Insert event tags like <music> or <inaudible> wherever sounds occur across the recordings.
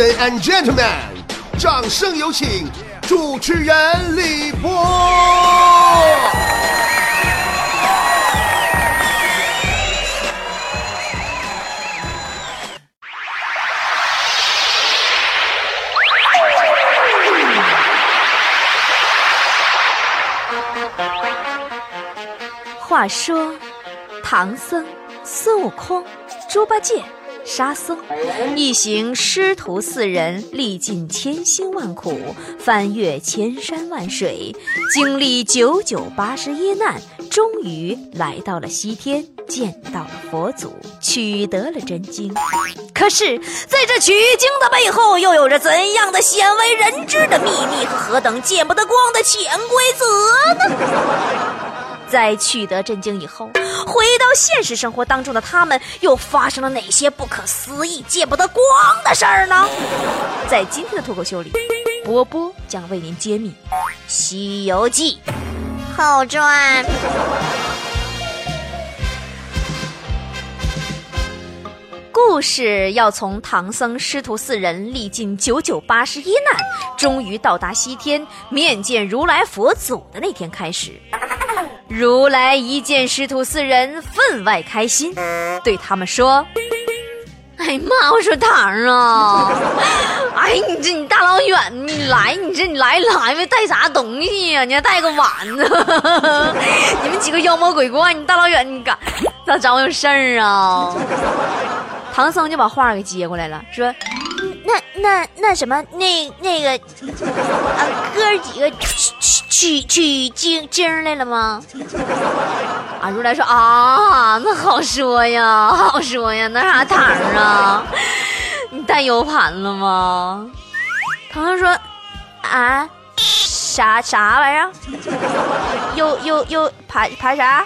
And gentlemen，掌声有请主持人李波。话说，唐僧、孙悟空、猪八戒。沙僧一行师徒四人，历尽千辛万苦，翻越千山万水，经历九九八十一难，终于来到了西天，见到了佛祖，取得了真经。可是，在这取经的背后，又有着怎样的鲜为人知的秘密和何等见不得光的潜规则呢？在取得震惊以后，回到现实生活当中的他们又发生了哪些不可思议、见不得光的事儿呢？在今天的脱口秀里，波波将为您揭秘《西游记》后传。故事要从唐僧师徒四人历尽九九八十一难，终于到达西天面见如来佛祖的那天开始。如来一见师徒四人，分外开心，对他们说：“哎妈，我说堂啊，<laughs> 哎，你这你大老远你来，你这你来来没带啥东西呀？你还带个碗呢？<laughs> 你们几个妖魔鬼怪，你大老远你干咋找我有事儿啊？”唐僧就把话给接过来了，说。那那那什么，那那个，啊，哥几个取取取经经来了吗？啊，如来说啊，那好说呀，好说呀，那啥糖啊？<laughs> 你带 U 盘了吗？唐僧说啊，啥啥玩意儿？U U U 盘盘啥？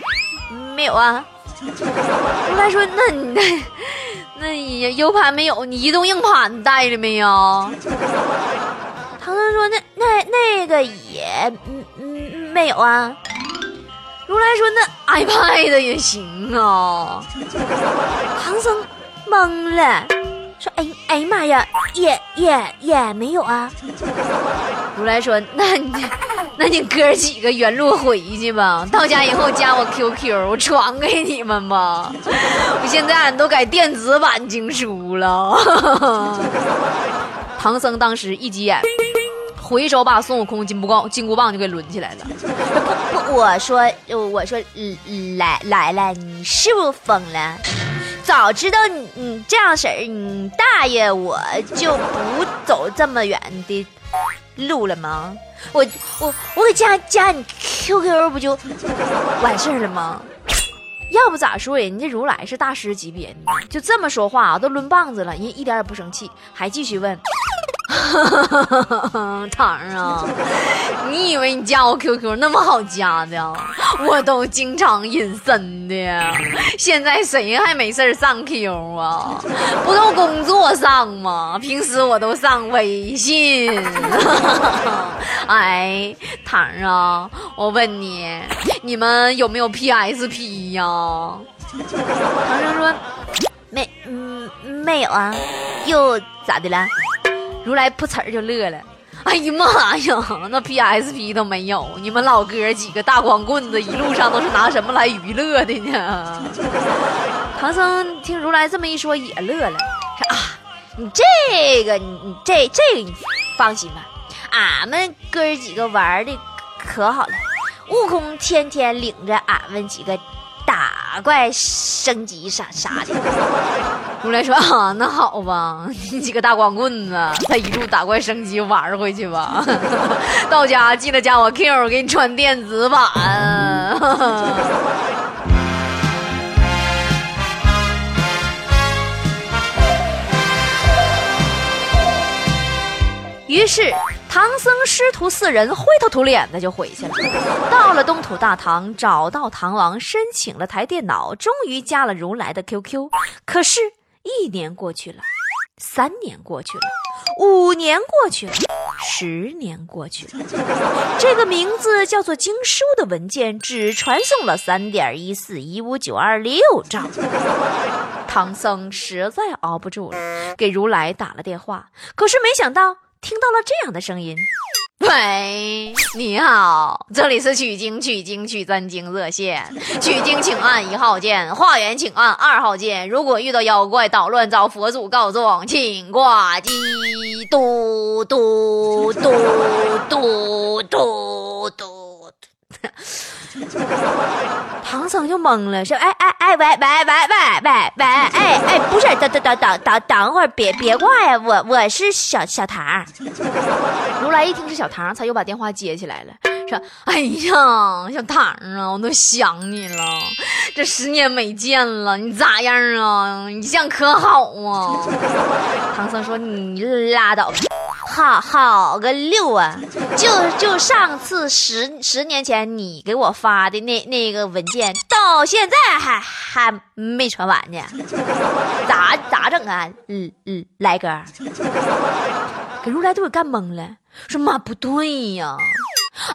没有啊。如来说那你那。那 U 盘没有，你移动硬盘带了没有？<laughs> 唐僧说：“那那那个也嗯嗯没有啊。”如来说：“那 iPad 也行啊。<laughs> ”唐僧懵了，说：“哎哎呀妈呀，也也也没有啊。”如来说：“那你。”那你哥几个原路回去吧，到家以后加我 QQ，我传给你们吧。我现在俺都改电子版经书了。唐僧当时一急眼，回手把孙悟空金箍棒金箍棒就给抡起来了。不 <laughs> 不，我说我说来来来，你是不是疯了？早知道你你这样式儿，你大爷我就不走这么远的路了吗？我我我给加加你 QQ 不就完事儿了吗？要不咋说人家如来是大师级别的，就这么说话啊，都抡棒子了，人一点也不生气，还继续问。<laughs> 糖啊，<laughs> 你以为你加我 QQ 那么好加的？我都经常隐身的。现在谁还没事上 Q 啊？不都工作上吗？平时我都上微信。<laughs> 哎，糖啊，我问你，你们有没有 PSP 呀？唐僧说没，嗯，没有啊，又咋的了？如来噗呲儿就乐了，哎呀妈呀，那 PSP 都没有，你们老哥几个大光棍子一路上都是拿什么来娱乐的呢？<laughs> 唐僧听如来这么一说也乐了，说啊，你这个你你这这个你放心吧，俺们哥几个玩的可好了，悟空天天领着俺们几个。打怪升级啥啥的，如 <laughs> 来说啊，那好吧，<laughs> 你几个大光棍子，他一路打怪升级玩回去吧。<laughs> 到家记得加我 Q，给你穿电子版。于是。唐僧师徒四人灰头土脸的就回去了。到了东土大唐，找到唐王，申请了台电脑，终于加了如来的 QQ。可是，一年过去了，三年过去了，五年过去了，十年过去了，这个名字叫做经书的文件只传送了三点一四一五九二六兆。唐僧实在熬不住了，给如来打了电话，可是没想到听到了这样的声音。喂，你好，这里是取经取经取真经热线，<laughs> 取经请按一号键，化缘请按二号键。如果遇到妖怪捣乱找佛祖告状，请挂机。嘟嘟嘟嘟嘟嘟。<laughs> 唐僧就懵了，说：“哎哎哎，喂喂喂喂喂喂，哎哎，不是，等等等等等等会儿，别别挂呀，我我是小小唐。<laughs> ”如来一听是小唐，才又把电话接起来了，说：“哎呀，小唐啊，我都想你了，这十年没见了，你咋样啊？你现在可好啊？”唐僧说：“你拉倒吧。”好好个六啊！就就上次十十年前你给我发的那那个文件，到现在还还没传完呢，咋咋整啊？嗯嗯，来哥，<laughs> 给如来都给干懵了，说妈不对呀。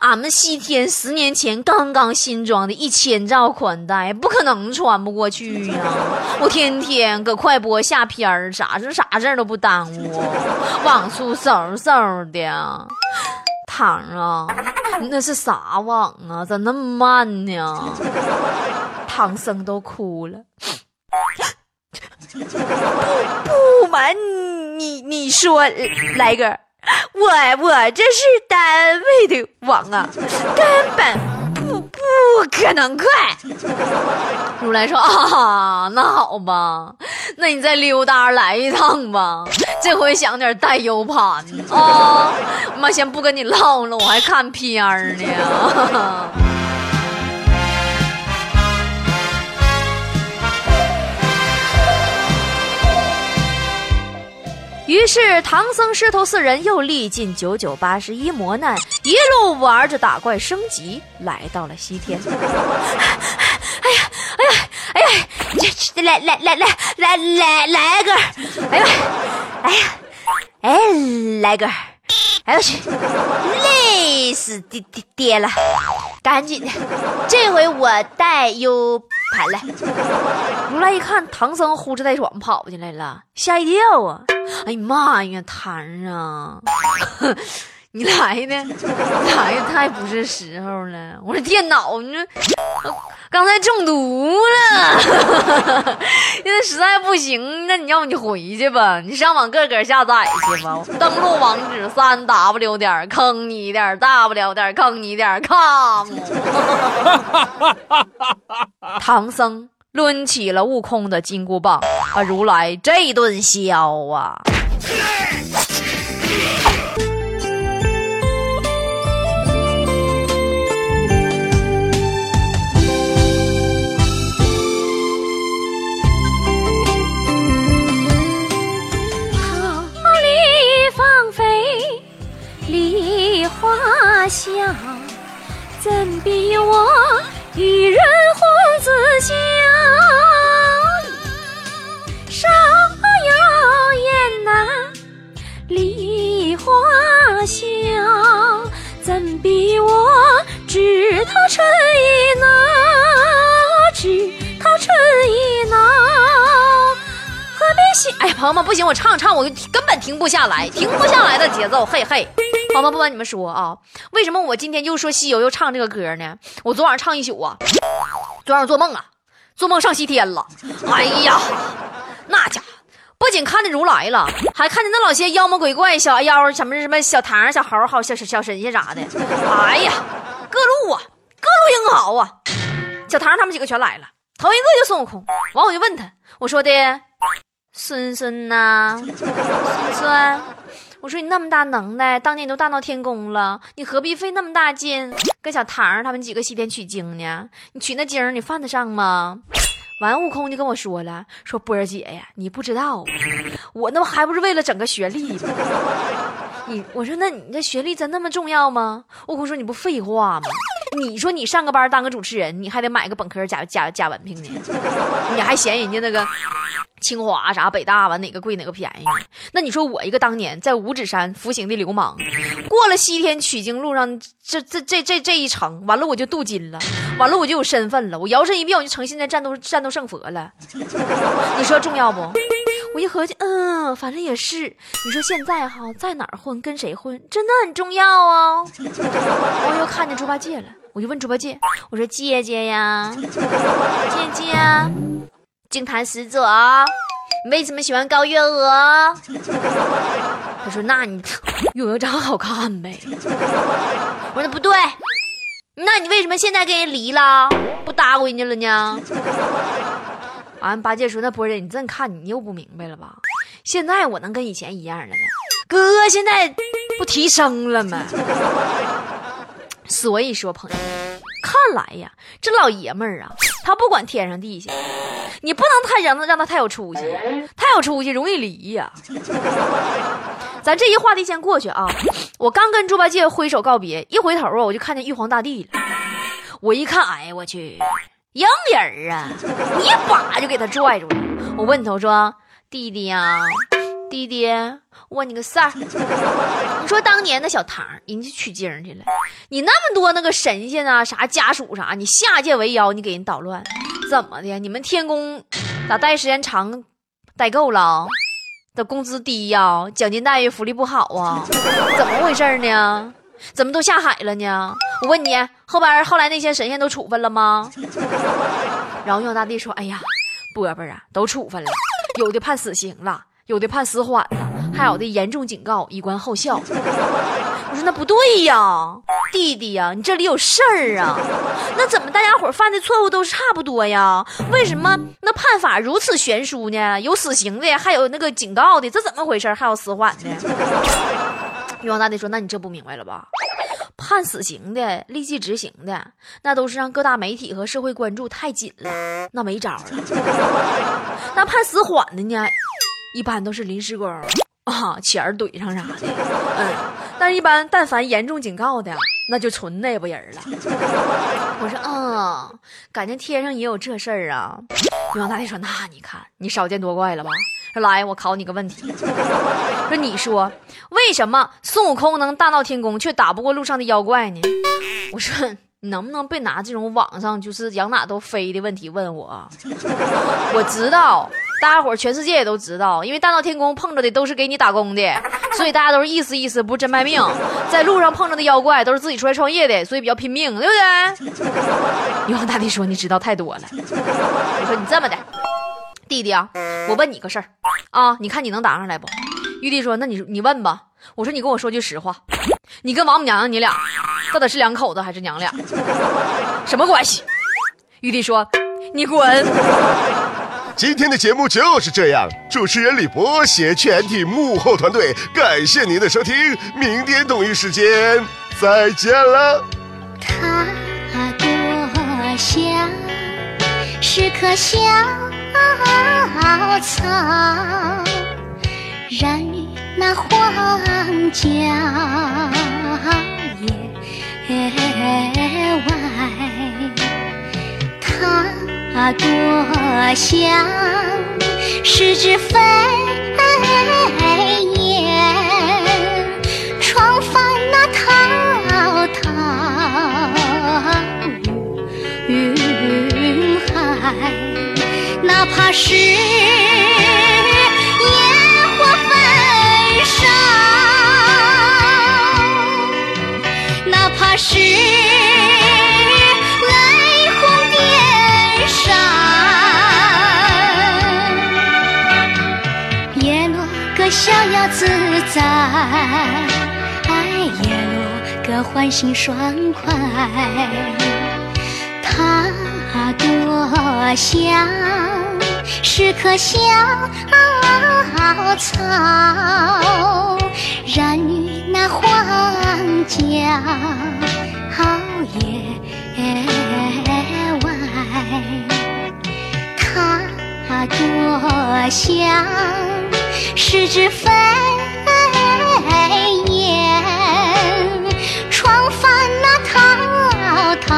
俺们西天十年前刚刚新装的一千兆宽带，不可能穿不过去呀！<laughs> 我天天搁快播下片儿，啥事啥事都不耽误，网速嗖嗖的。糖啊，那是啥网啊？咋那么慢呢？唐僧都哭了。<laughs> 不不瞒你你说，来个。<laughs> 我我这是单位的网啊，根本不不可能快。如来说啊，那好吧，那你再溜达来一趟吧，这回想点带 U 盘啊。妈先不跟你唠了，我还看片呢。于是唐僧师徒四人又历尽九九八十一磨难，一路玩着打怪升级，来到了西天。哎呀，哎呀，哎呀，这来来来来来来来个，哎呀，哎呀，哎来个，哎我去，累死爹爹爹了，赶紧的，这回我带有盘了。如来一看唐僧呼哧带喘跑进来了，吓一跳啊！哎呀妈呀，坛啊，<laughs> 你来的，来的太不是时候了！我说电脑，你说刚才中毒了，<laughs> 现在实在不行，那你要不你回去吧，你上网个个下载去吧。登录网址：三 w 点儿坑你点儿，大不了点儿坑你点儿 com。<laughs> <laughs> 唐僧。抡起了悟空的金箍棒，把如来这顿削啊！桃李芳菲，梨花香，怎比我与人红紫香？香，怎比我知他春意恼？知他春意恼，何必喜？哎呀，朋友们，不行，我唱唱，我根本停不下来，停不下来的节奏，嘿嘿。朋友们，不瞒你们说啊，为什么我今天又说西游又唱这个歌呢？我昨晚上唱一宿啊，昨晚上做梦啊，做梦上西天了。哎呀，那家伙。不仅看见如来了，还看见那老些妖魔鬼怪、小妖什么什么小唐、小猴、好小小小神仙啥的。哎呀，各路啊，各路英豪啊！小唐他们几个全来了，头一个就孙悟空。完我就问他，我说的孙孙呐，孙孙，我说你那么大能耐，当年你都大闹天宫了，你何必费那么大劲跟小唐他们几个西天取经呢？你取那经你犯得上吗？完，悟空就跟我说了，说波儿姐呀，你不知道，我那还不是为了整个学历吗？<laughs> 你我说，那你这学历真那么重要吗？悟空说，你不废话吗？你说你上个班当个主持人，你还得买个本科假假假文凭呢，<laughs> 你还嫌人家那个清华啥北大吧哪个贵哪个便宜？那你说我一个当年在五指山服刑的流氓，过了西天取经路上这这这这这一程，完了我就镀金了，完了我就有身份了，我摇身一变我就成现在战斗战斗圣佛了。你说重要不？我一合计，嗯，反正也是。你说现在哈在哪儿混跟谁混，真的很重要啊。我又看见猪八戒了，我就问猪八戒，我说姐姐呀，<laughs> 姐姐。净坛使者，你为什么喜欢高月娥？<laughs> 他说：“那你月娥长得好看呗。”我说：“那不对，那你为什么现在跟人离了，不搭回去了呢？”完，八戒说：“那波儿，你这看你又不明白了吧？现在我能跟以前一样了吗？哥现在不提升了吗？所以说，朋友，看来呀，这老爷们儿啊，他不管天上地下。”你不能太让他让他太有出息，太有出息容易离呀。<laughs> 咱这一话题先过去啊。我刚跟猪八戒挥手告别，一回头啊，我就看见玉皇大帝了。我一看，哎呀我去，硬人啊！一把就给他拽住了。我问他，我说弟弟呀，弟弟，问你个事儿。你说当年那小唐人家取经去了，你那么多那个神仙啊，啥家属啥，你下界为妖，你给人捣乱。怎么的？你们天宫咋待时间长，待够了？的工资低呀？奖金待遇福利不好啊？<laughs> 怎么回事呢？怎么都下海了呢？我问你，后边后来那些神仙都处分了吗？<laughs> 然后玉皇大帝说：“哎呀，波波啊，都处分了，有的判死刑了，有的判死缓了，还有的严重警告，以观后效。”我说：“那不对呀。”弟弟呀，你这里有事儿啊？那怎么大家伙犯的错误都差不多呀？为什么那判法如此悬殊呢？有死刑的，还有那个警告的，这怎么回事？还有死缓的？玉皇大帝说：“那你这不明白了吧？判死刑的、立即执行的，那都是让各大媒体和社会关注太紧了，那没招了。那判死缓的呢，一般都是临时工啊，钱儿怼上啥的。嗯，但一般但凡严重警告的。”那就纯内部人了。<laughs> 我说，嗯，感觉天上也有这事儿啊。玉皇大帝说：“那你看，你少见多怪了吧？”说来，我考你个问题。说你说，为什么孙悟空能大闹天宫，却打不过路上的妖怪呢？我说，你能不能别拿这种网上就是养哪都飞的问题问我？我知道。大家伙全世界也都知道，因为大闹天宫碰着的都是给你打工的，<laughs> 所以大家都是意思意思，不是真卖命。在路上碰着的妖怪都是自己出来创业的，所以比较拼命，对不对？<laughs> 玉皇大帝说：“你知道太多了。”我说：“你这么的，弟弟啊，我问你个事儿啊，你看你能答上来不？”玉帝说：“那你你问吧。”我说：“你跟我说句实话，你跟王母娘娘你俩到底是两口子还是娘俩？什么关系？”玉帝说：“你滚。”今天的节目就是这样，主持人李博携全体幕后团队，感谢您的收听，明天同一时间再见了。他多香，是棵小草，染绿那荒郊它多香，是只飞燕，闯翻那滔滔云海，哪怕是自在，叶落个欢心爽快。它多想，是棵小草，染绿那荒郊野外。它多想。是只飞燕，闯翻那滔滔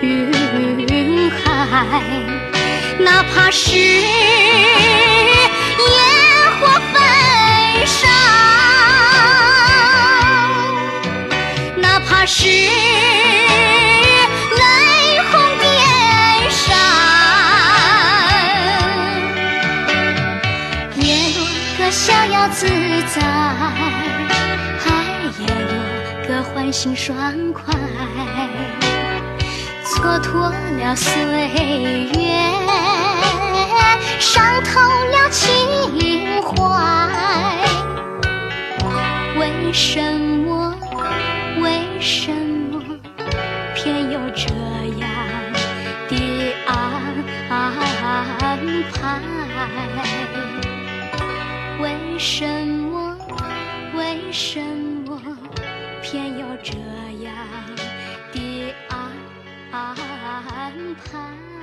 云海，哪怕是野火焚烧，哪怕是在，叶落个欢欣爽快。蹉跎了岁月，伤透了情怀。为什么？什么偏有这样的？安排。